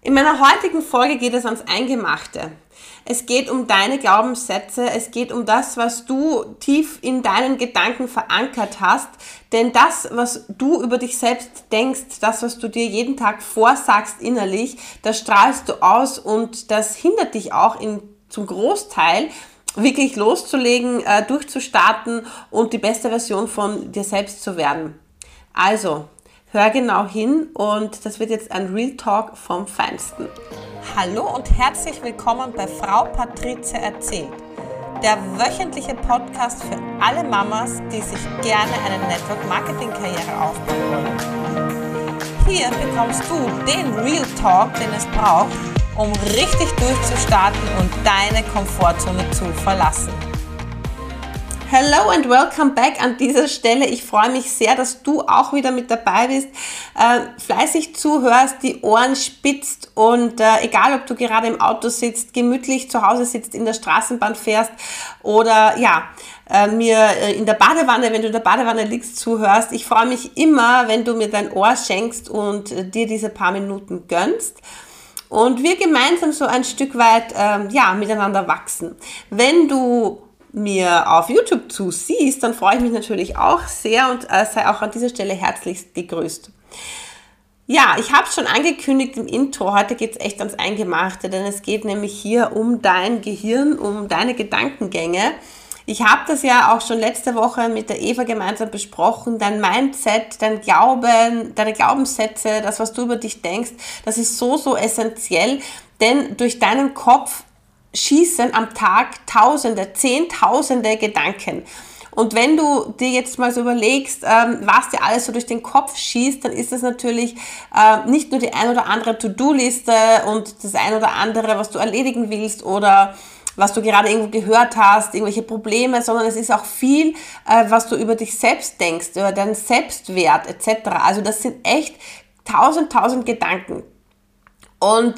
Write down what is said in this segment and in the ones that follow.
In meiner heutigen Folge geht es ans Eingemachte. Es geht um deine Glaubenssätze, es geht um das, was du tief in deinen Gedanken verankert hast. Denn das, was du über dich selbst denkst, das, was du dir jeden Tag vorsagst innerlich, das strahlst du aus und das hindert dich auch in, zum Großteil wirklich loszulegen, äh, durchzustarten und die beste Version von dir selbst zu werden. Also, Hör genau hin und das wird jetzt ein Real Talk vom Feinsten. Hallo und herzlich willkommen bei Frau Patrizia erzählt, der wöchentliche Podcast für alle Mamas, die sich gerne eine Network Marketing Karriere aufbauen wollen. Hier bekommst du den Real Talk, den es braucht, um richtig durchzustarten und deine Komfortzone zu verlassen. Hello and welcome back an dieser Stelle. Ich freue mich sehr, dass du auch wieder mit dabei bist, äh, fleißig zuhörst, die Ohren spitzt und äh, egal, ob du gerade im Auto sitzt, gemütlich zu Hause sitzt, in der Straßenbahn fährst oder ja, äh, mir äh, in der Badewanne, wenn du in der Badewanne liegst, zuhörst. Ich freue mich immer, wenn du mir dein Ohr schenkst und äh, dir diese paar Minuten gönnst und wir gemeinsam so ein Stück weit ähm, ja, miteinander wachsen. Wenn du mir auf YouTube zusiehst, dann freue ich mich natürlich auch sehr und äh, sei auch an dieser Stelle herzlichst gegrüßt. Ja, ich habe es schon angekündigt im Intro. Heute geht es echt ans Eingemachte, denn es geht nämlich hier um dein Gehirn, um deine Gedankengänge. Ich habe das ja auch schon letzte Woche mit der Eva gemeinsam besprochen. Dein Mindset, dein Glauben, deine Glaubenssätze, das, was du über dich denkst, das ist so, so essentiell. Denn durch deinen Kopf schießen am Tag Tausende, Zehntausende Gedanken. Und wenn du dir jetzt mal so überlegst, ähm, was dir alles so durch den Kopf schießt, dann ist das natürlich äh, nicht nur die ein oder andere To-Do-Liste und das ein oder andere, was du erledigen willst oder was du gerade irgendwo gehört hast, irgendwelche Probleme, sondern es ist auch viel, äh, was du über dich selbst denkst, über deinen Selbstwert etc. Also das sind echt tausend, tausend Gedanken. Und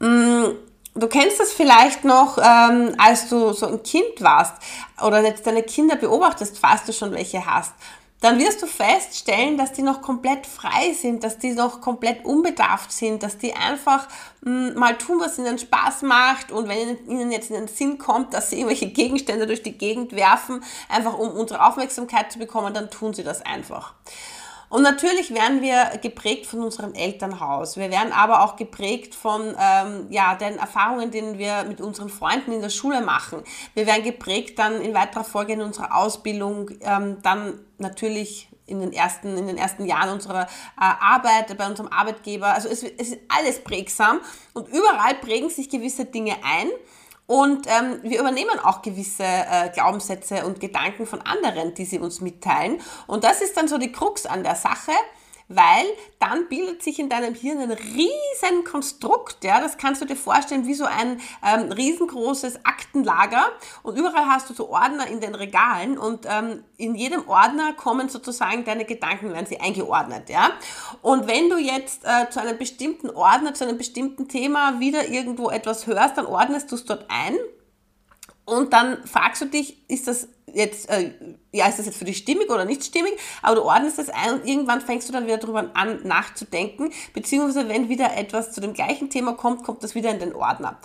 mh, mm, Du kennst das vielleicht noch, ähm, als du so ein Kind warst oder jetzt deine Kinder beobachtest, falls du schon welche hast. Dann wirst du feststellen, dass die noch komplett frei sind, dass die noch komplett unbedarft sind, dass die einfach mh, hm, mal tun, was ihnen Spaß macht und wenn ihnen jetzt in den Sinn kommt, dass sie irgendwelche Gegenstände durch die Gegend werfen, einfach um unsere Aufmerksamkeit zu bekommen, dann tun sie das einfach. Und natürlich werden wir geprägt von unserem Elternhaus. Wir werden aber auch geprägt von ähm, ja, den Erfahrungen, die wir mit unseren Freunden in der Schule machen. Wir werden geprägt dann in weiterer Folge in unserer Ausbildung, ähm, dann natürlich in den ersten, in den ersten Jahren unserer äh, Arbeit, bei unserem Arbeitgeber. Also es, es ist alles prägsam und überall prägen sich gewisse Dinge ein. Und ähm, wir übernehmen auch gewisse äh, Glaubenssätze und Gedanken von anderen, die sie uns mitteilen. Und das ist dann so die Krux an der Sache weil dann bildet sich in deinem Hirn ein riesen Konstrukt, ja, das kannst du dir vorstellen wie so ein ähm, riesengroßes Aktenlager. Und überall hast du so Ordner in den Regalen und ähm, in jedem Ordner kommen sozusagen deine Gedanken, werden sie eingeordnet, ja. Und wenn du jetzt äh, zu einem bestimmten Ordner, zu einem bestimmten Thema wieder irgendwo etwas hörst, dann ordnest du es dort ein und dann fragst du dich, ist das jetzt, äh, ja, ist das jetzt für dich stimmig oder nicht stimmig? Aber du ordnest das ein und irgendwann fängst du dann wieder darüber an, nachzudenken, beziehungsweise wenn wieder etwas zu dem gleichen Thema kommt, kommt das wieder in den Ordner.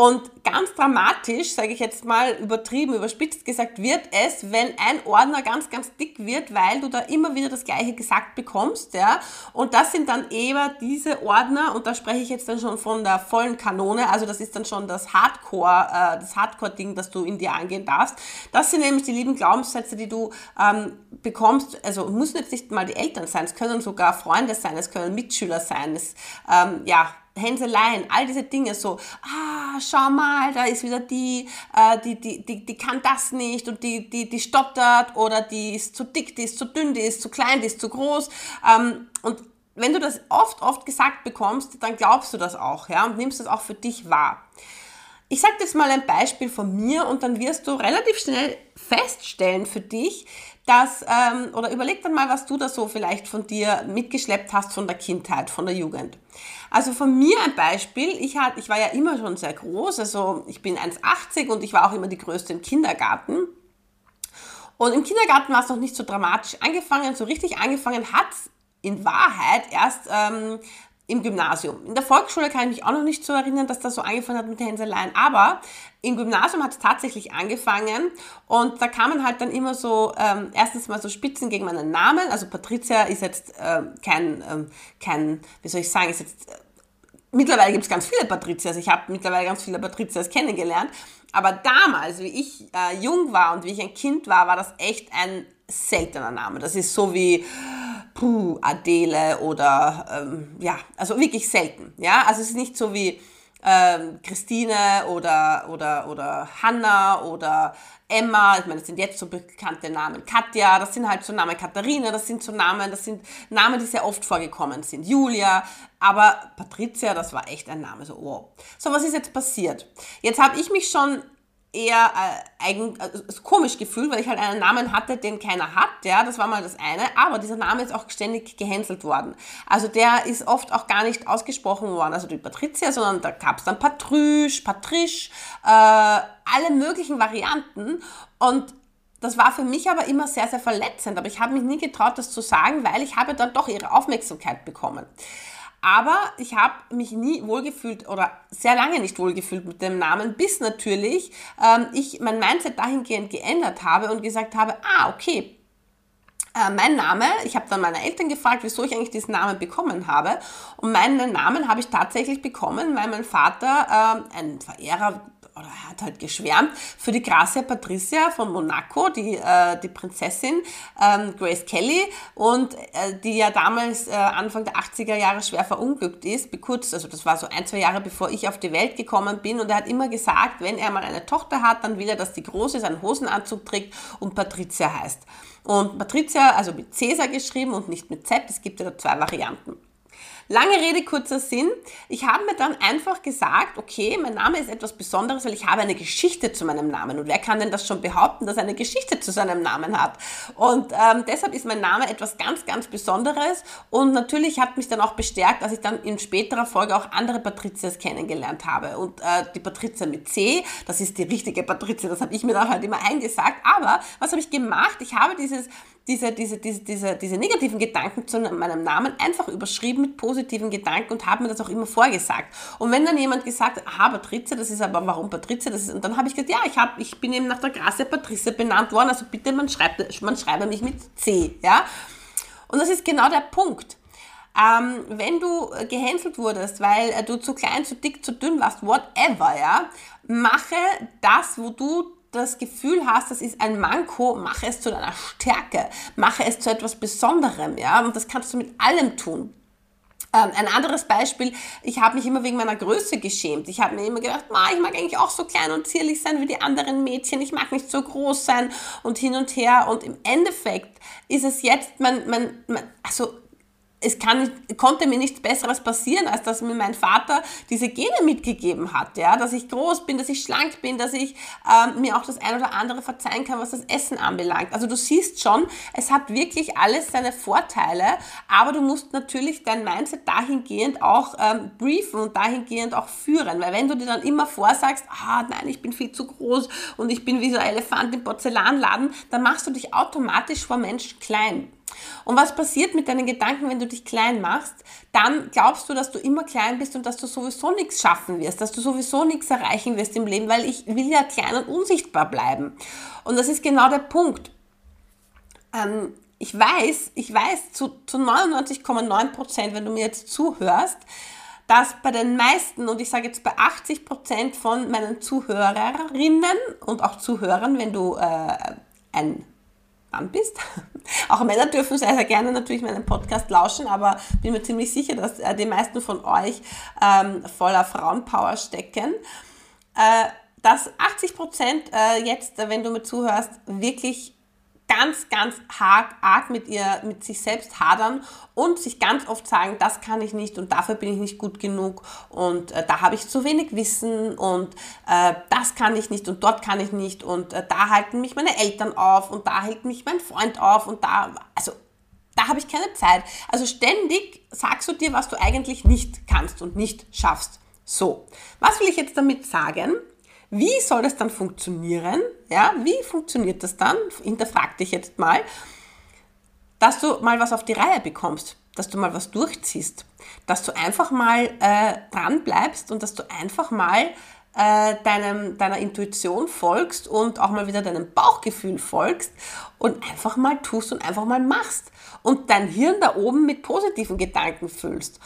Und ganz dramatisch, sage ich jetzt mal übertrieben, überspitzt gesagt, wird es, wenn ein Ordner ganz, ganz dick wird, weil du da immer wieder das Gleiche gesagt bekommst, ja. Und das sind dann eher diese Ordner, und da spreche ich jetzt dann schon von der vollen Kanone, also das ist dann schon das Hardcore, äh, das Hardcore-Ding, das du in dir angehen darfst. Das sind nämlich die lieben Glaubenssätze, die du ähm, bekommst, also müssen jetzt nicht mal die Eltern sein, es können sogar Freunde sein, es können Mitschüler sein, es, ähm, ja, Hänseleien, all diese Dinge so, ah, schau mal, da ist wieder die, äh, die, die, die, die kann das nicht und die, die, die stottert oder die ist zu dick, die ist zu dünn, die ist zu klein, die ist zu groß. Ähm, und wenn du das oft, oft gesagt bekommst, dann glaubst du das auch, ja, und nimmst das auch für dich wahr. Ich sage jetzt mal ein Beispiel von mir und dann wirst du relativ schnell feststellen für dich, dass, ähm, oder überleg dann mal, was du da so vielleicht von dir mitgeschleppt hast von der Kindheit, von der Jugend. Also von mir ein Beispiel, ich, hat, ich war ja immer schon sehr groß, also ich bin 1,80 und ich war auch immer die Größte im Kindergarten. Und im Kindergarten war es noch nicht so dramatisch angefangen, so richtig angefangen hat in Wahrheit erst ähm, im Gymnasium. In der Volksschule kann ich mich auch noch nicht so erinnern, dass das so angefangen hat mit Hänseleien, aber im Gymnasium hat es tatsächlich angefangen und da kamen halt dann immer so, ähm, erstens mal so Spitzen gegen meinen Namen, also Patricia ist jetzt äh, kein, ähm, kein, wie soll ich sagen, ist jetzt, äh, mittlerweile gibt es ganz viele Patrizias, ich habe mittlerweile ganz viele Patrizias kennengelernt, aber damals, wie ich äh, jung war und wie ich ein Kind war, war das echt ein seltener Name. Das ist so wie, puh, Adele oder ähm, ja, also wirklich selten. Ja, also es ist nicht so wie ähm, Christine oder, oder, oder Hanna oder Emma, ich meine, das sind jetzt so bekannte Namen. Katja, das sind halt so Namen. Katharina, das sind so Namen, das sind Namen, die sehr oft vorgekommen sind. Julia, aber Patricia, das war echt ein Name, so wow. So, was ist jetzt passiert? Jetzt habe ich mich schon eher äh, eigen, also komisch gefühlt, weil ich halt einen Namen hatte, den keiner hat, ja, das war mal das eine, aber dieser Name ist auch ständig gehänselt worden. Also der ist oft auch gar nicht ausgesprochen worden, also die Patricia, sondern da gab es dann Patrüsch, Patrisch, äh, alle möglichen Varianten und das war für mich aber immer sehr, sehr verletzend, aber ich habe mich nie getraut, das zu sagen, weil ich habe dann doch ihre Aufmerksamkeit bekommen. Aber ich habe mich nie wohlgefühlt oder sehr lange nicht wohlgefühlt mit dem Namen, bis natürlich ähm, ich mein Mindset dahingehend geändert habe und gesagt habe, ah, okay, äh, mein Name, ich habe dann meine Eltern gefragt, wieso ich eigentlich diesen Namen bekommen habe. Und meinen Namen habe ich tatsächlich bekommen, weil mein Vater äh, ein Verehrer oder er hat halt geschwärmt für die Gracia Patricia von Monaco, die, äh, die Prinzessin ähm, Grace Kelly und äh, die ja damals äh, Anfang der 80er Jahre schwer verunglückt ist, kurz, also das war so ein, zwei Jahre bevor ich auf die Welt gekommen bin und er hat immer gesagt, wenn er mal eine Tochter hat, dann will er, dass die Große seinen Hosenanzug trägt und Patricia heißt. Und Patricia, also mit Cäsar geschrieben und nicht mit Z, es gibt ja da zwei Varianten. Lange Rede, kurzer Sinn. Ich habe mir dann einfach gesagt, okay, mein Name ist etwas Besonderes, weil ich habe eine Geschichte zu meinem Namen. Und wer kann denn das schon behaupten, dass er eine Geschichte zu seinem Namen hat? Und ähm, deshalb ist mein Name etwas ganz, ganz Besonderes. Und natürlich hat mich dann auch bestärkt, dass ich dann in späterer Folge auch andere Patrizias kennengelernt habe. Und äh, die Patrizia mit C, das ist die richtige Patrizia, das habe ich mir dann halt immer eingesagt. Aber was habe ich gemacht? Ich habe dieses diese, diese, diese, diese, diese negativen Gedanken zu meinem Namen einfach überschrieben mit positiven Gedanken und habe mir das auch immer vorgesagt. Und wenn dann jemand gesagt hat, aha, Patrizia, das ist aber, warum Patrizia? Das ist, und dann habe ich gesagt, ja, ich, hab, ich bin eben nach der Gracia Patrizia benannt worden, also bitte, man, schreibt, man schreibe mich mit C. Ja? Und das ist genau der Punkt. Ähm, wenn du gehänselt wurdest, weil äh, du zu klein, zu dick, zu dünn warst, whatever, ja, mache das, wo du das Gefühl hast, das ist ein Manko, mache es zu deiner Stärke, mache es zu etwas Besonderem, ja, und das kannst du mit allem tun. Ähm, ein anderes Beispiel, ich habe mich immer wegen meiner Größe geschämt. Ich habe mir immer gedacht, ich mag eigentlich auch so klein und zierlich sein wie die anderen Mädchen, ich mag nicht so groß sein und hin und her. Und im Endeffekt ist es jetzt mein, mein, mein also es kann, konnte mir nichts Besseres passieren, als dass mir mein Vater diese Gene mitgegeben hat, ja, dass ich groß bin, dass ich schlank bin, dass ich ähm, mir auch das ein oder andere verzeihen kann, was das Essen anbelangt. Also du siehst schon, es hat wirklich alles seine Vorteile, aber du musst natürlich dein Mindset dahingehend auch ähm, briefen und dahingehend auch führen, weil wenn du dir dann immer vorsagst, ah nein, ich bin viel zu groß und ich bin wie so ein Elefant im Porzellanladen, dann machst du dich automatisch vor Menschen klein. Und was passiert mit deinen Gedanken, wenn du dich klein machst? Dann glaubst du, dass du immer klein bist und dass du sowieso nichts schaffen wirst, dass du sowieso nichts erreichen wirst im Leben, weil ich will ja klein und unsichtbar bleiben. Und das ist genau der Punkt. Ähm, ich weiß, ich weiß zu, zu 99,9 Prozent, wenn du mir jetzt zuhörst, dass bei den meisten, und ich sage jetzt bei 80 Prozent von meinen Zuhörerinnen und auch Zuhörern, wenn du äh, ein Mann bist. Auch Männer dürfen sehr, sehr gerne natürlich meinen Podcast lauschen, aber bin mir ziemlich sicher, dass äh, die meisten von euch ähm, voller Frauenpower stecken. Äh, dass 80 Prozent äh, jetzt, wenn du mir zuhörst, wirklich ganz, ganz arg, arg mit ihr, mit sich selbst hadern und sich ganz oft sagen, das kann ich nicht und dafür bin ich nicht gut genug und äh, da habe ich zu wenig Wissen und äh, das kann ich nicht und dort kann ich nicht und äh, da halten mich meine Eltern auf und da hält mich mein Freund auf und da, also da habe ich keine Zeit. Also ständig sagst du dir, was du eigentlich nicht kannst und nicht schaffst. So, was will ich jetzt damit sagen? Wie soll das dann funktionieren? Ja, wie funktioniert das dann? Hinterfrag dich jetzt mal, dass du mal was auf die Reihe bekommst. dass du mal was durchziehst, dass du einfach mal äh, dran bleibst und dass du einfach mal äh, deinem, deiner Intuition folgst und auch mal wieder deinem Bauchgefühl folgst und einfach mal tust und einfach mal machst und dein Hirn da oben mit positiven Gedanken füllst.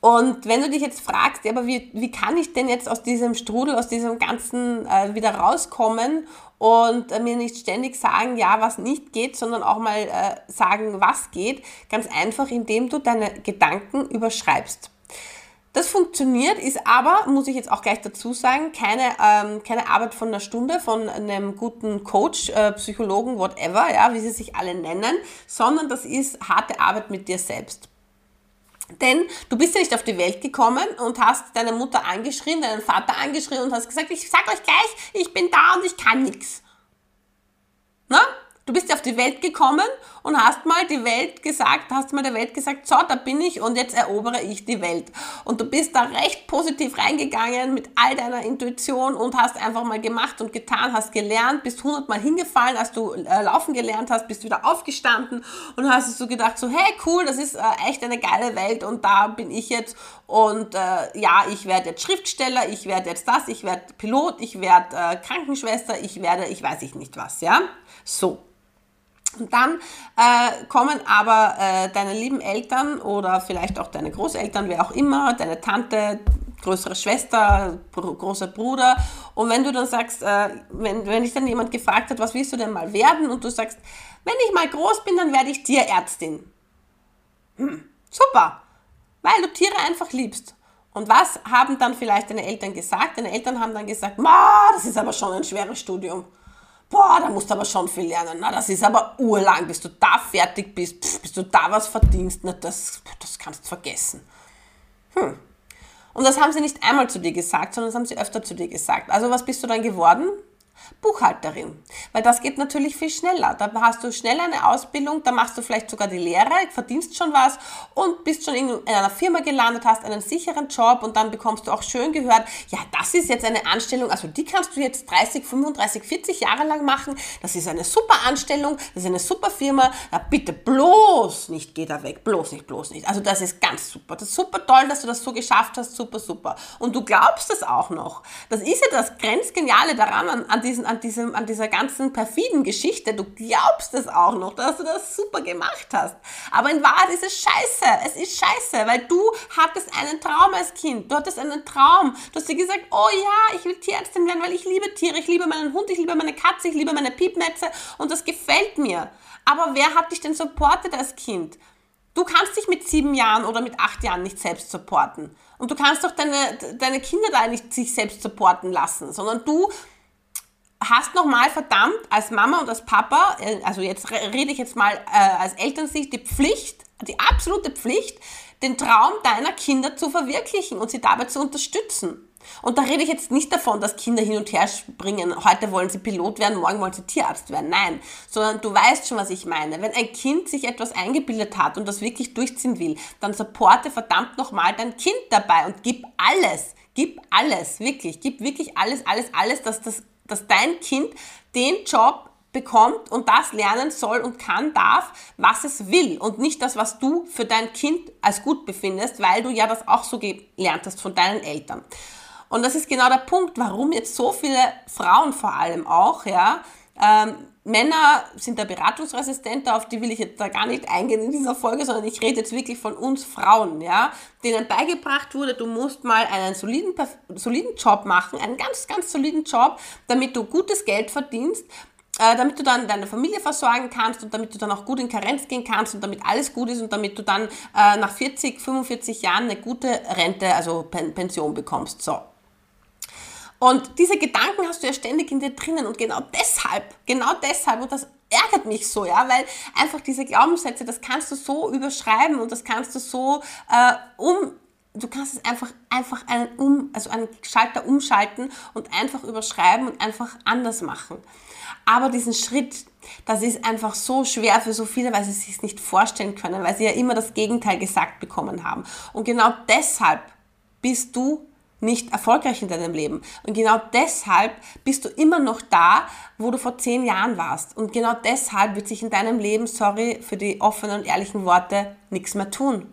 Und wenn du dich jetzt fragst, aber wie, wie kann ich denn jetzt aus diesem Strudel, aus diesem Ganzen äh, wieder rauskommen und äh, mir nicht ständig sagen, ja, was nicht geht, sondern auch mal äh, sagen, was geht, ganz einfach, indem du deine Gedanken überschreibst. Das funktioniert, ist aber, muss ich jetzt auch gleich dazu sagen, keine, ähm, keine Arbeit von einer Stunde von einem guten Coach, äh, Psychologen, whatever, ja, wie sie sich alle nennen, sondern das ist harte Arbeit mit dir selbst. Denn du bist ja nicht auf die Welt gekommen und hast deine Mutter angeschrien, deinen Vater angeschrien und hast gesagt, ich sag euch gleich, ich bin da und ich kann nichts. Na? Du bist auf die Welt gekommen und hast mal die Welt gesagt, hast mal der Welt gesagt, so, da bin ich und jetzt erobere ich die Welt. Und du bist da recht positiv reingegangen mit all deiner Intuition und hast einfach mal gemacht und getan, hast gelernt, bist hundertmal hingefallen, als du äh, laufen gelernt hast, bist wieder aufgestanden und hast so gedacht, so, hey, cool, das ist äh, echt eine geile Welt und da bin ich jetzt und äh, ja, ich werde jetzt Schriftsteller, ich werde jetzt das, ich werde Pilot, ich werde äh, Krankenschwester, ich werde, ich weiß ich nicht was, ja. So. Und dann äh, kommen aber äh, deine lieben Eltern oder vielleicht auch deine Großeltern, wer auch immer, deine Tante, größere Schwester, großer Bruder. Und wenn du dann sagst, äh, wenn, wenn dich dann jemand gefragt hat, was willst du denn mal werden? Und du sagst, wenn ich mal groß bin, dann werde ich Tierärztin. Hm, super, weil du Tiere einfach liebst. Und was haben dann vielleicht deine Eltern gesagt? Deine Eltern haben dann gesagt, Ma, das ist aber schon ein schweres Studium boah, da musst du aber schon viel lernen. Na, das ist aber urlang, bis du da fertig bist, bis du da was verdienst. Na, das, das kannst du vergessen. Hm. Und das haben sie nicht einmal zu dir gesagt, sondern das haben sie öfter zu dir gesagt. Also was bist du dann geworden? Buchhalterin. Weil das geht natürlich viel schneller. Da hast du schnell eine Ausbildung, da machst du vielleicht sogar die Lehre, verdienst schon was und bist schon in einer Firma gelandet, hast einen sicheren Job und dann bekommst du auch schön gehört, ja, das ist jetzt eine Anstellung, also die kannst du jetzt 30, 35, 40 Jahre lang machen. Das ist eine super Anstellung, das ist eine super Firma. Ja, bitte bloß nicht, geh da weg, bloß nicht, bloß nicht. Also das ist ganz super. Das ist super toll, dass du das so geschafft hast, super, super. Und du glaubst es auch noch. Das ist ja das Grenzgeniale daran, an, an diesen, an, diesem, an dieser ganzen perfiden Geschichte, du glaubst es auch noch, dass du das super gemacht hast. Aber in Wahrheit ist es scheiße. Es ist scheiße, weil du hattest einen Traum als Kind. Du hattest einen Traum. Du hast dir gesagt, oh ja, ich will Tierärztin werden, weil ich liebe Tiere. Ich liebe meinen Hund, ich liebe meine Katze, ich liebe meine Piepmetze und das gefällt mir. Aber wer hat dich denn supportet als Kind? Du kannst dich mit sieben Jahren oder mit acht Jahren nicht selbst supporten. Und du kannst doch deine, deine Kinder da nicht sich selbst supporten lassen, sondern du hast nochmal verdammt als Mama und als Papa, äh, also jetzt rede ich jetzt mal äh, als Elternsicht, die Pflicht, die absolute Pflicht, den Traum deiner Kinder zu verwirklichen und sie dabei zu unterstützen. Und da rede ich jetzt nicht davon, dass Kinder hin und her springen. Heute wollen sie Pilot werden, morgen wollen sie Tierarzt werden. Nein, sondern du weißt schon, was ich meine. Wenn ein Kind sich etwas eingebildet hat und das wirklich durchziehen will, dann supporte verdammt nochmal dein Kind dabei und gib alles. Gib alles, wirklich. Gib wirklich alles, alles, alles, dass das dass dein Kind den Job bekommt und das lernen soll und kann, darf, was es will und nicht das, was du für dein Kind als gut befindest, weil du ja das auch so gelernt hast von deinen Eltern. Und das ist genau der Punkt, warum jetzt so viele Frauen vor allem auch, ja, ähm, Männer sind da beratungsresistenter, auf die will ich jetzt da gar nicht eingehen in dieser Folge, sondern ich rede jetzt wirklich von uns Frauen, ja, denen beigebracht wurde, du musst mal einen soliden, soliden Job machen, einen ganz, ganz soliden Job, damit du gutes Geld verdienst, äh, damit du dann deine Familie versorgen kannst und damit du dann auch gut in Karenz gehen kannst und damit alles gut ist und damit du dann äh, nach 40, 45 Jahren eine gute Rente, also Pension bekommst. So. Und diese Gedanken hast du ja ständig in dir drinnen und genau deshalb, genau deshalb, und das ärgert mich so, ja, weil einfach diese Glaubenssätze, das kannst du so überschreiben und das kannst du so äh, um, du kannst es einfach, einfach einen, um, also einen Schalter umschalten und einfach überschreiben und einfach anders machen. Aber diesen Schritt, das ist einfach so schwer für so viele, weil sie es sich nicht vorstellen können, weil sie ja immer das Gegenteil gesagt bekommen haben. Und genau deshalb bist du nicht erfolgreich in deinem Leben. Und genau deshalb bist du immer noch da, wo du vor zehn Jahren warst. Und genau deshalb wird sich in deinem Leben, sorry für die offenen und ehrlichen Worte, nichts mehr tun.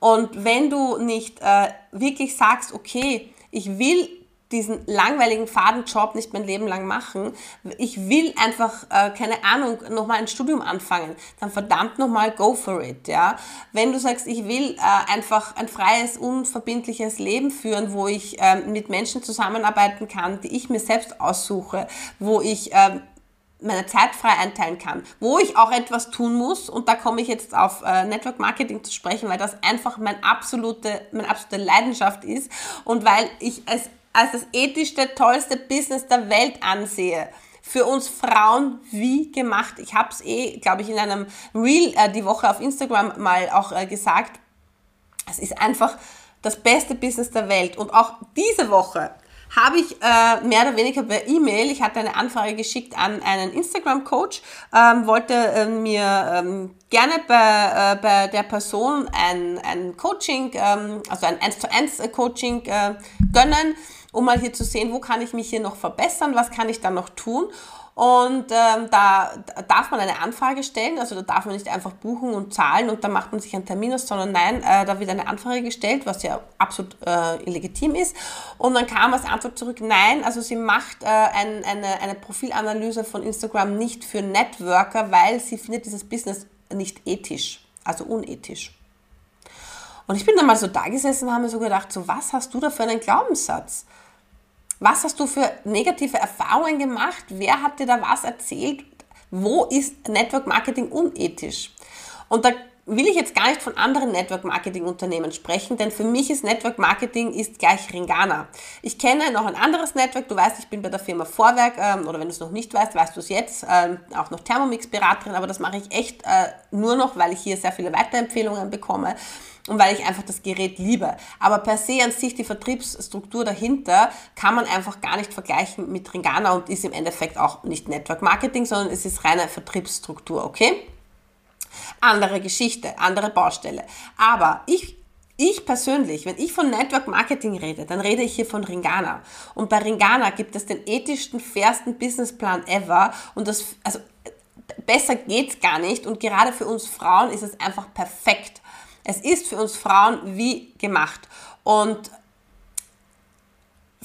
Und wenn du nicht äh, wirklich sagst, okay, ich will diesen langweiligen Fadenjob nicht mein Leben lang machen. Ich will einfach, äh, keine Ahnung, nochmal ein Studium anfangen. Dann verdammt nochmal go for it, ja. Wenn du sagst, ich will äh, einfach ein freies, unverbindliches Leben führen, wo ich äh, mit Menschen zusammenarbeiten kann, die ich mir selbst aussuche, wo ich ähm, meine Zeit frei einteilen kann, wo ich auch etwas tun muss und da komme ich jetzt auf äh, Network Marketing zu sprechen, weil das einfach mein absolute, meine absolute Leidenschaft ist und weil ich es als das ethischste, tollste Business der Welt ansehe. Für uns Frauen wie gemacht. Ich habe es eh, glaube ich, in einem Reel äh, die Woche auf Instagram mal auch äh, gesagt. Es ist einfach das beste Business der Welt. Und auch diese Woche habe ich äh, mehr oder weniger per E-Mail, ich hatte eine Anfrage geschickt an einen Instagram-Coach, ähm, wollte äh, mir ähm, gerne bei, äh, bei der Person ein, ein Coaching, ähm, also ein 1 zu 1 Coaching äh, gönnen um mal hier zu sehen, wo kann ich mich hier noch verbessern, was kann ich dann noch tun. Und ähm, da darf man eine Anfrage stellen, also da darf man nicht einfach buchen und zahlen und dann macht man sich einen Termin aus, sondern nein, äh, da wird eine Anfrage gestellt, was ja absolut äh, illegitim ist. Und dann kam als Antwort zurück, nein, also sie macht äh, ein, eine, eine Profilanalyse von Instagram nicht für Networker, weil sie findet dieses Business nicht ethisch, also unethisch. Und ich bin dann mal so da gesessen und habe mir so gedacht, so was hast du da für einen Glaubenssatz? Was hast du für negative Erfahrungen gemacht? Wer hat dir da was erzählt? Wo ist Network Marketing unethisch? Und da will ich jetzt gar nicht von anderen Network Marketing Unternehmen sprechen, denn für mich ist Network Marketing ist gleich Ringana. Ich kenne noch ein anderes Network, du weißt, ich bin bei der Firma Vorwerk, ähm, oder wenn du es noch nicht weißt, weißt du es jetzt, ähm, auch noch Thermomix Beraterin, aber das mache ich echt äh, nur noch, weil ich hier sehr viele Weiterempfehlungen bekomme und weil ich einfach das Gerät liebe. Aber per se an sich die Vertriebsstruktur dahinter kann man einfach gar nicht vergleichen mit Ringana und ist im Endeffekt auch nicht Network Marketing, sondern es ist reine Vertriebsstruktur, okay? Andere Geschichte, andere Baustelle. Aber ich ich persönlich, wenn ich von Network Marketing rede, dann rede ich hier von Ringana. Und bei Ringana gibt es den ethischsten, fairsten Businessplan ever. Und das, also, besser geht's gar nicht. Und gerade für uns Frauen ist es einfach perfekt. Es ist für uns Frauen wie gemacht. Und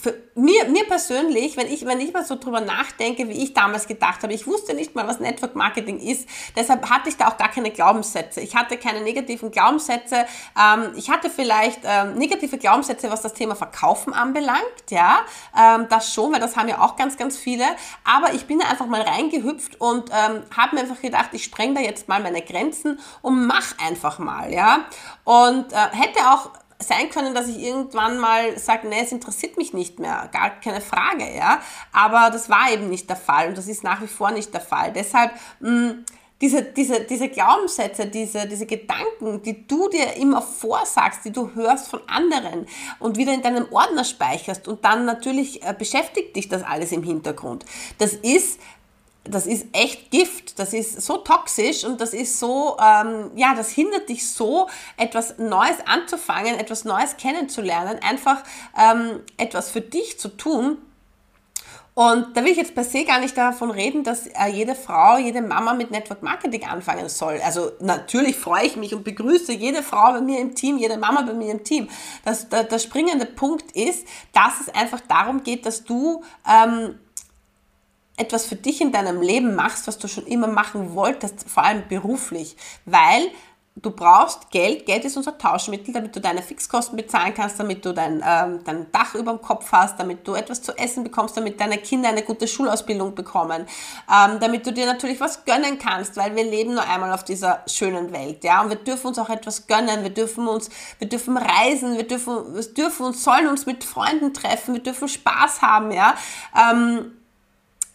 für mir, mir persönlich, wenn ich, wenn ich mal so drüber nachdenke, wie ich damals gedacht habe, ich wusste nicht mal, was Network Marketing ist. Deshalb hatte ich da auch gar keine Glaubenssätze. Ich hatte keine negativen Glaubenssätze. Ähm, ich hatte vielleicht ähm, negative Glaubenssätze, was das Thema Verkaufen anbelangt. Ja, ähm, das schon, weil das haben ja auch ganz, ganz viele. Aber ich bin da einfach mal reingehüpft und ähm, habe mir einfach gedacht, ich spreng da jetzt mal meine Grenzen und mach einfach mal. Ja, und äh, hätte auch sein können, dass ich irgendwann mal sage, nee, es interessiert mich nicht mehr, gar keine Frage, ja. Aber das war eben nicht der Fall und das ist nach wie vor nicht der Fall. Deshalb, mh, mm, diese, diese, diese Glaubenssätze, diese, diese Gedanken, die du dir immer vorsagst, die du hörst von anderen und wieder in deinem Ordner speicherst und dann natürlich äh, beschäftigt dich das alles im Hintergrund. Das ist das ist echt Gift, das ist so toxisch und das ist so, ähm, ja, das hindert dich so, etwas Neues anzufangen, etwas Neues kennenzulernen, einfach ähm, etwas für dich zu tun. Und da will ich jetzt per se gar nicht davon reden, dass äh, jede Frau, jede Mama mit Network Marketing anfangen soll. Also natürlich freue ich mich und begrüße jede Frau bei mir im Team, jede Mama bei mir im Team. Das, der, der springende Punkt ist, dass es einfach darum geht, dass du ähm, etwas für dich in deinem Leben machst, was du schon immer machen wolltest, vor allem beruflich, weil du brauchst Geld. Geld ist unser Tauschmittel, damit du deine Fixkosten bezahlen kannst, damit du dein, ähm, dein Dach über dem Kopf hast, damit du etwas zu essen bekommst, damit deine Kinder eine gute Schulausbildung bekommen, ähm, damit du dir natürlich was gönnen kannst, weil wir leben nur einmal auf dieser schönen Welt, ja, und wir dürfen uns auch etwas gönnen, wir dürfen uns, wir dürfen reisen, wir dürfen, wir dürfen uns, sollen uns mit Freunden treffen, wir dürfen Spaß haben, ja, ähm,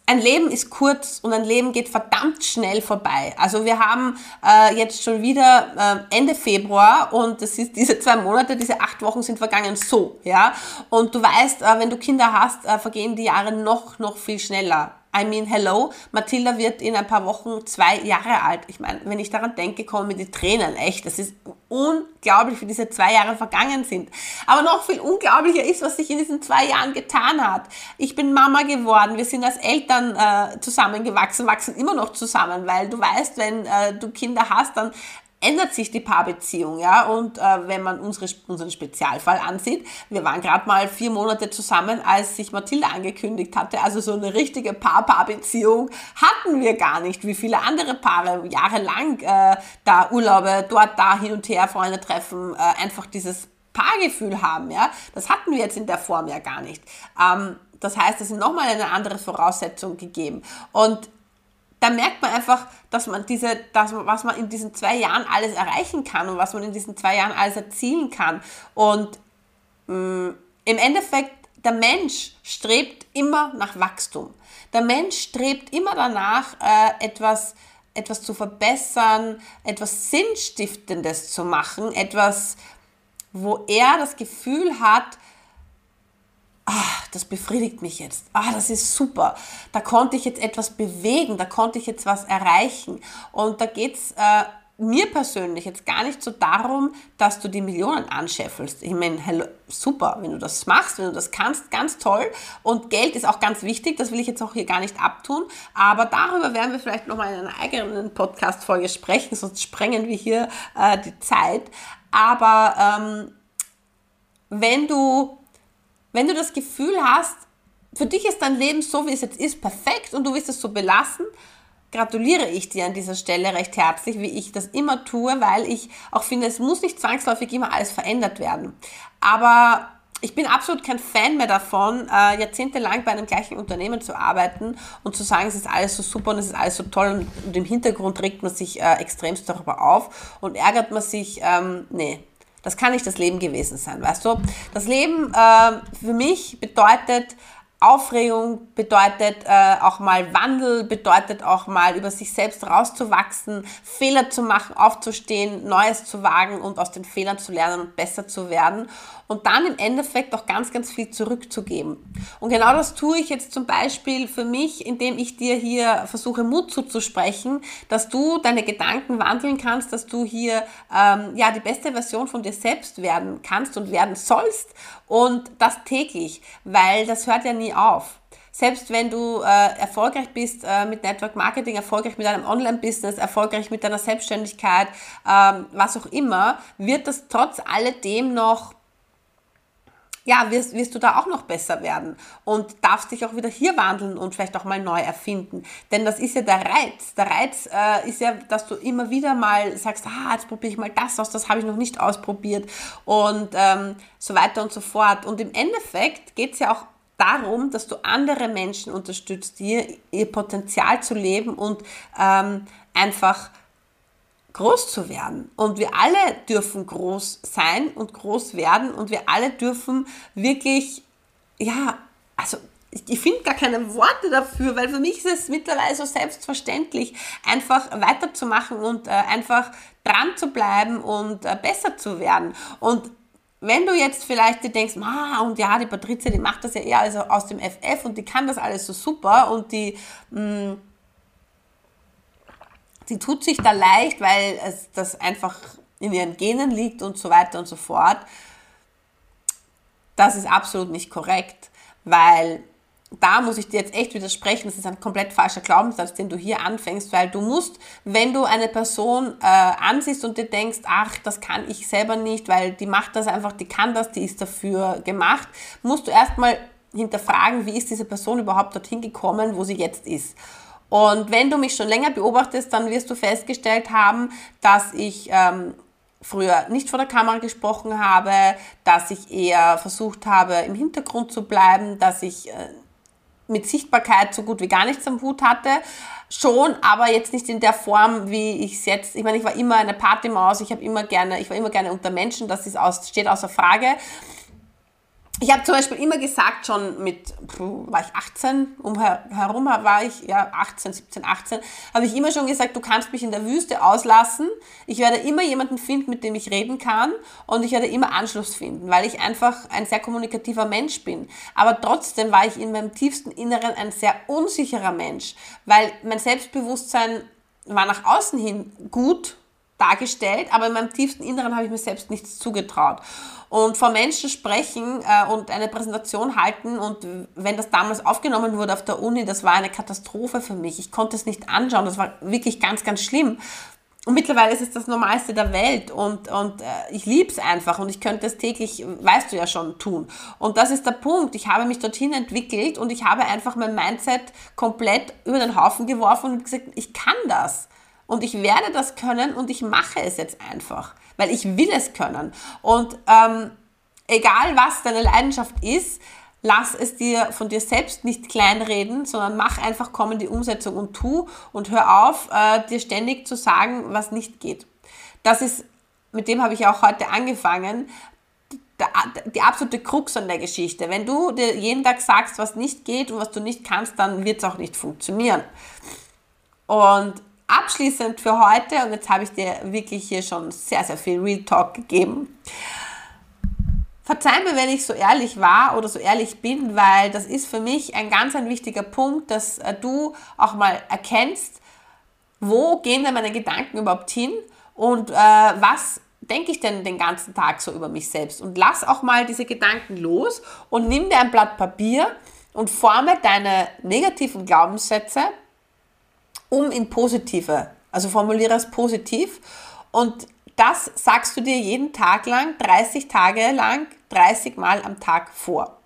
ein Leben ist kurz und ein Leben geht verdammt schnell vorbei. Also wir haben äh, jetzt schon wieder äh, Ende Februar und das ist diese zwei Monate, diese acht Wochen sind vergangen so, ja. Und du weißt, äh, wenn du Kinder hast, äh, vergehen die Jahre noch, noch viel schneller. I mean, hello, Mathilda wird in ein paar Wochen zwei Jahre alt. Ich meine, wenn ich daran denke, kommen mir die Tränen. Echt, das ist unglaublich, wie diese zwei Jahre vergangen sind. Aber noch viel unglaublicher ist, was sich in diesen zwei Jahren getan hat. Ich bin Mama geworden. Wir sind als Eltern äh, zusammengewachsen, wachsen immer noch zusammen, weil du weißt, wenn äh, du Kinder hast, dann ändert sich die Paarbeziehung, ja. Und äh, wenn man unsere, unseren Spezialfall ansieht, wir waren gerade mal vier Monate zusammen, als sich Mathilde angekündigt hatte. Also so eine richtige Paar-Paar-Beziehung hatten wir gar nicht, wie viele andere Paare jahrelang äh, da Urlaube dort, da hin und her, Freunde treffen, äh, einfach dieses Paargefühl haben, ja. Das hatten wir jetzt in der Form ja gar nicht. Ähm, das heißt, es sind nochmal eine andere Voraussetzung gegeben. Und da merkt man einfach, dass man diese, dass man, was man in diesen zwei Jahren alles erreichen kann und was man in diesen zwei Jahren alles erzielen kann. Und mh, mm, im Endeffekt, der Mensch strebt immer nach Wachstum. Der Mensch strebt immer danach, äh, etwas, etwas zu verbessern, etwas Sinnstiftendes zu machen, etwas, wo er das Gefühl hat, ah, das befriedigt mich jetzt, ah, das ist super, da konnte ich jetzt etwas bewegen, da konnte ich jetzt was erreichen. Und da geht's äh, mir persönlich jetzt gar nicht so darum, dass du die Millionen anscheffelst. Ich meine, super, wenn du das machst, wenn du das kannst, ganz toll. Und Geld ist auch ganz wichtig, das will ich jetzt auch hier gar nicht abtun. Aber darüber werden wir vielleicht nochmal in einer eigenen Podcast-Folge sprechen, sonst sprengen wir hier äh, die Zeit. Aber ähm, wenn du wenn du das Gefühl hast, für dich ist dein Leben so, wie es jetzt ist, perfekt und du willst es so belassen, gratuliere ich dir an dieser Stelle recht herzlich, wie ich das immer tue, weil ich auch finde, es muss nicht zwangsläufig immer alles verändert werden. Aber ich bin absolut kein Fan mehr davon, äh, jahrzehntelang bei einem gleichen Unternehmen zu arbeiten und zu sagen, es ist alles so super und es ist alles so toll und, im Hintergrund regt man sich äh, extremst darüber auf und ärgert man sich, ähm, nee, das kann nicht das Leben gewesen sein, weißt du? Das Leben äh, für mich bedeutet Aufregung, bedeutet äh, auch mal Wandel, bedeutet auch mal über sich selbst rauszuwachsen, Fehler zu machen, aufzustehen, Neues zu wagen und aus den Fehlern zu lernen und besser zu werden und dann im Endeffekt auch ganz, ganz viel zurückzugeben. Und genau das tue ich jetzt zum Beispiel für mich, indem ich dir hier versuche, Mut zuzusprechen, dass du deine Gedanken wandeln kannst, dass du hier ähm, ja die beste Version von dir selbst werden kannst und werden sollst und das täglich, weil das hört ja nie auf selbst wenn du äh, erfolgreich bist äh, mit Network Marketing, erfolgreich mit deinem Online-Business, erfolgreich mit deiner Selbstständigkeit, ähm, was auch immer, wird das trotz alledem noch ja, wirst, wirst du da auch noch besser werden und darfst dich auch wieder hier wandeln und vielleicht auch mal neu erfinden. Denn das ist ja der Reiz. Der Reiz äh, ist ja, dass du immer wieder mal sagst, ah, jetzt probiere ich mal das aus, das habe ich noch nicht ausprobiert und ähm, so weiter und so fort. Und im Endeffekt geht es ja auch darum, dass du andere Menschen unterstützt, ihr, ihr Potenzial zu leben und ähm, einfach groß zu werden. Und wir alle dürfen groß sein und groß werden und wir alle dürfen wirklich, ja, also ich finde gar keine Worte dafür, weil für mich ist es mittlerweile so selbstverständlich, einfach weiterzumachen und äh, einfach dran zu bleiben und äh, besser zu werden. Und wenn du jetzt vielleicht denkst, ma, und ja, die Patrizia, die macht das ja eher also aus dem FF und die kann das alles so super und die, mh, mm, sie tut sich da leicht, weil es das einfach in ihren Genen liegt und so weiter und so fort. Das ist absolut nicht korrekt, weil da muss ich dir jetzt echt widersprechen, das ist ein komplett falscher Glaubenssatz, den du hier anfängst, weil du musst, wenn du eine Person äh, ansiehst und dir denkst, ach, das kann ich selber nicht, weil die macht das einfach, die kann das, die ist dafür gemacht, musst du erstmal hinterfragen, wie ist diese Person überhaupt dorthin gekommen, wo sie jetzt ist. Und wenn du mich schon länger beobachtest, dann wirst du festgestellt haben, dass ich ähm, früher nicht vor der Kamera gesprochen habe, dass ich eher versucht habe, im Hintergrund zu bleiben, dass ich äh, mit Sichtbarkeit so gut wie gar nichts am Hut hatte. Schon, aber jetzt nicht in der Form, wie ich es jetzt. Ich meine, ich war immer eine Partymaus, ich habe immer gerne, ich war immer gerne unter Menschen, das ist aus, steht außer Frage. Ich habe zum Beispiel immer gesagt, schon mit, war ich 18, um herum war ich, ja, 18, 17, 18, habe ich immer schon gesagt, du kannst mich in der Wüste auslassen. Ich werde immer jemanden finden, mit dem ich reden kann und ich werde immer Anschluss finden, weil ich einfach ein sehr kommunikativer Mensch bin. Aber trotzdem war ich in meinem tiefsten Inneren ein sehr unsicherer Mensch, weil mein Selbstbewusstsein war nach außen hin gut dargestellt, aber in meinem tiefsten Inneren habe ich mir selbst nichts zugetraut. Und vor Menschen sprechen äh, und eine Präsentation halten und wenn das damals aufgenommen wurde auf der Uni, das war eine Katastrophe für mich. Ich konnte es nicht anschauen, das war wirklich ganz, ganz schlimm. Und mittlerweile ist es das Normalste der Welt und, und äh, ich liebe es einfach und ich könnte es täglich, weißt du ja schon, tun. Und das ist der Punkt. Ich habe mich dorthin entwickelt und ich habe einfach mein Mindset komplett über den Haufen geworfen und gesagt, ich kann das. Und ich werde das können und ich mache es jetzt einfach, weil ich will es können. Und ähm, egal was deine Leidenschaft ist, lass es dir von dir selbst nicht kleinreden, sondern mach einfach, komm in die Umsetzung und tu und hör auf, äh, dir ständig zu sagen, was nicht geht. Das ist, mit dem habe ich auch heute angefangen, die absolute Krux an der Geschichte. Wenn du dir jeden Tag sagst, was nicht geht und was du nicht kannst, dann wird es auch nicht funktionieren. Und abschließend für heute, und jetzt habe ich dir wirklich hier schon sehr, sehr viel Real Talk gegeben. Verzeih mir, wenn ich so ehrlich war oder so ehrlich bin, weil das ist für mich ein ganz ein wichtiger Punkt, dass äh, du auch mal erkennst, wo gehen denn meine Gedanken überhaupt hin und äh, was denke ich denn den ganzen Tag so über mich selbst. Und lass auch mal diese Gedanken los und nimm dir ein Blatt Papier und forme deine negativen Glaubenssätze um in positive. Also formuliere es positiv und das sagst du dir jeden Tag lang, 30 Tage lang, 30 Mal am Tag vor.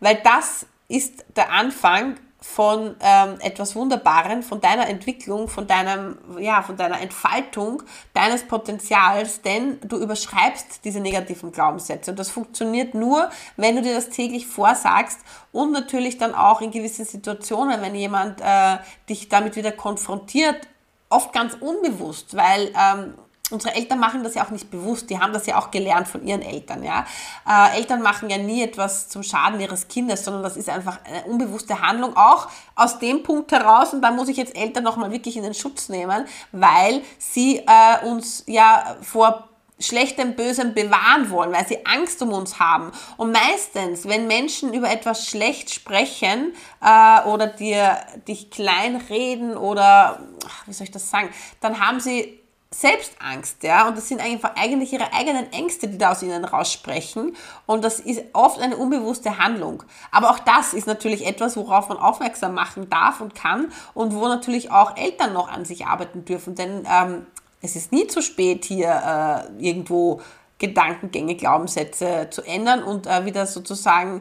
Weil das ist der Anfang von ähm, etwas Wunderbaren, von deiner Entwicklung, von deinem, ja, von deiner Entfaltung deines Potenzials, denn du überschreibst diese negativen Glaubenssätze. Und das funktioniert nur, wenn du dir das täglich vorsagst und natürlich dann auch in gewissen Situationen, wenn jemand äh, dich damit wieder konfrontiert, oft ganz unbewusst, weil ähm, unsere Eltern machen das ja auch nicht bewusst, die haben das ja auch gelernt von ihren Eltern. Ja? Äh, Eltern machen ja nie etwas zum Schaden ihres Kindes, sondern das ist einfach eine unbewusste Handlung, auch aus dem Punkt heraus, und da muss ich jetzt Eltern nochmal wirklich in den Schutz nehmen, weil sie äh, uns ja vor Schlechtem, Bösem bewahren wollen, weil sie Angst um uns haben. Und meistens, wenn Menschen über etwas schlecht sprechen äh, oder dir, dich kleinreden oder, wie soll ich das sagen, dann haben sie Selbstangst, ja, und das sind einfach eigentlich ihre eigenen Ängste, die da aus ihnen raussprechen und das ist oft eine unbewusste Handlung. Aber auch das ist natürlich etwas, worauf man aufmerksam machen darf und kann und wo natürlich auch Eltern noch an sich arbeiten dürfen, denn ähm, es ist nie zu spät, hier äh, irgendwo Gedankengänge, Glaubenssätze zu ändern und äh, wieder sozusagen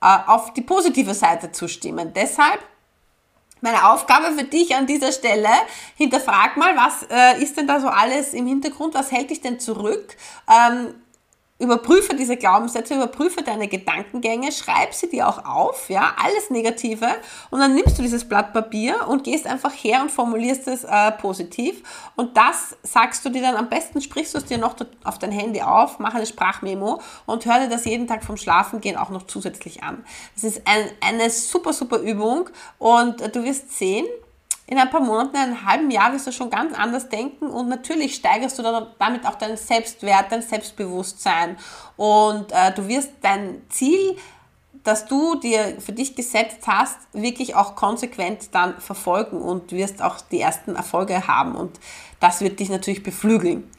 äh, auf die positive Seite zu stimmen. Deshalb meine Aufgabe für dich an dieser Stelle, hinterfrag mal, was äh, ist denn da so alles im Hintergrund, was hält dich denn zurück? Ähm, Überprüfe diese Glaubenssätze, überprüfe deine Gedankengänge, schreib sie dir auch auf, ja, alles Negative und dann nimmst du dieses Blatt Papier und gehst einfach her und formulierst es äh, positiv und das sagst du dir dann am besten, sprichst du es dir noch auf dein Handy auf, mach eine Sprachmemo und hör dir das jeden Tag vom Schlafengehen auch noch zusätzlich an. Das ist ein, eine super, super Übung und du wirst sehen, in ein paar Monaten, in einem halben Jahr wirst du schon ganz anders denken und natürlich steigerst du damit auch deinen Selbstwert, dein Selbstbewusstsein und äh, du wirst dein Ziel, das du dir für dich gesetzt hast, wirklich auch konsequent dann verfolgen und wirst auch die ersten Erfolge haben und das wird dich natürlich beflügeln.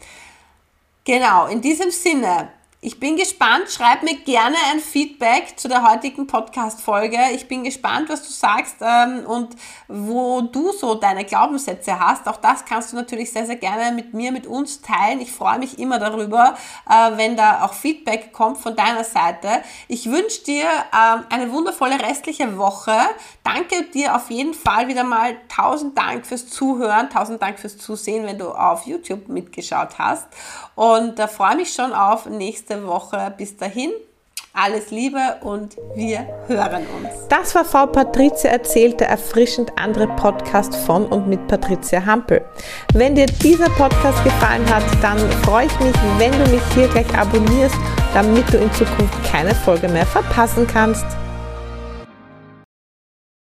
Genau, in diesem Sinne ich bin gespannt. Schreib mir gerne ein Feedback zu der heutigen Podcast-Folge. Ich bin gespannt, was du sagst ähm, und wo du so deine Glaubenssätze hast. Auch das kannst du natürlich sehr, sehr gerne mit mir, mit uns teilen. Ich freue mich immer darüber, äh, wenn da auch Feedback kommt von deiner Seite. Ich wünsche dir ähm, eine wundervolle restliche Woche. Danke dir auf jeden Fall wieder mal. Tausend Dank fürs Zuhören. Tausend Dank fürs Zusehen, wenn du auf YouTube mitgeschaut hast. Und da äh, freue mich schon auf nächste Woche. Bis dahin, Alles Liebe und wir hören uns. Das war Frau Patricia erzählt, der erfrischend andere Podcast von und mit Patricia Hampel. Wenn dir dieser Podcast gefallen hat, dann freue ich mich, wenn du mich hier gleich abonnierst, damit du in Zukunft keine Folge mehr verpassen kannst.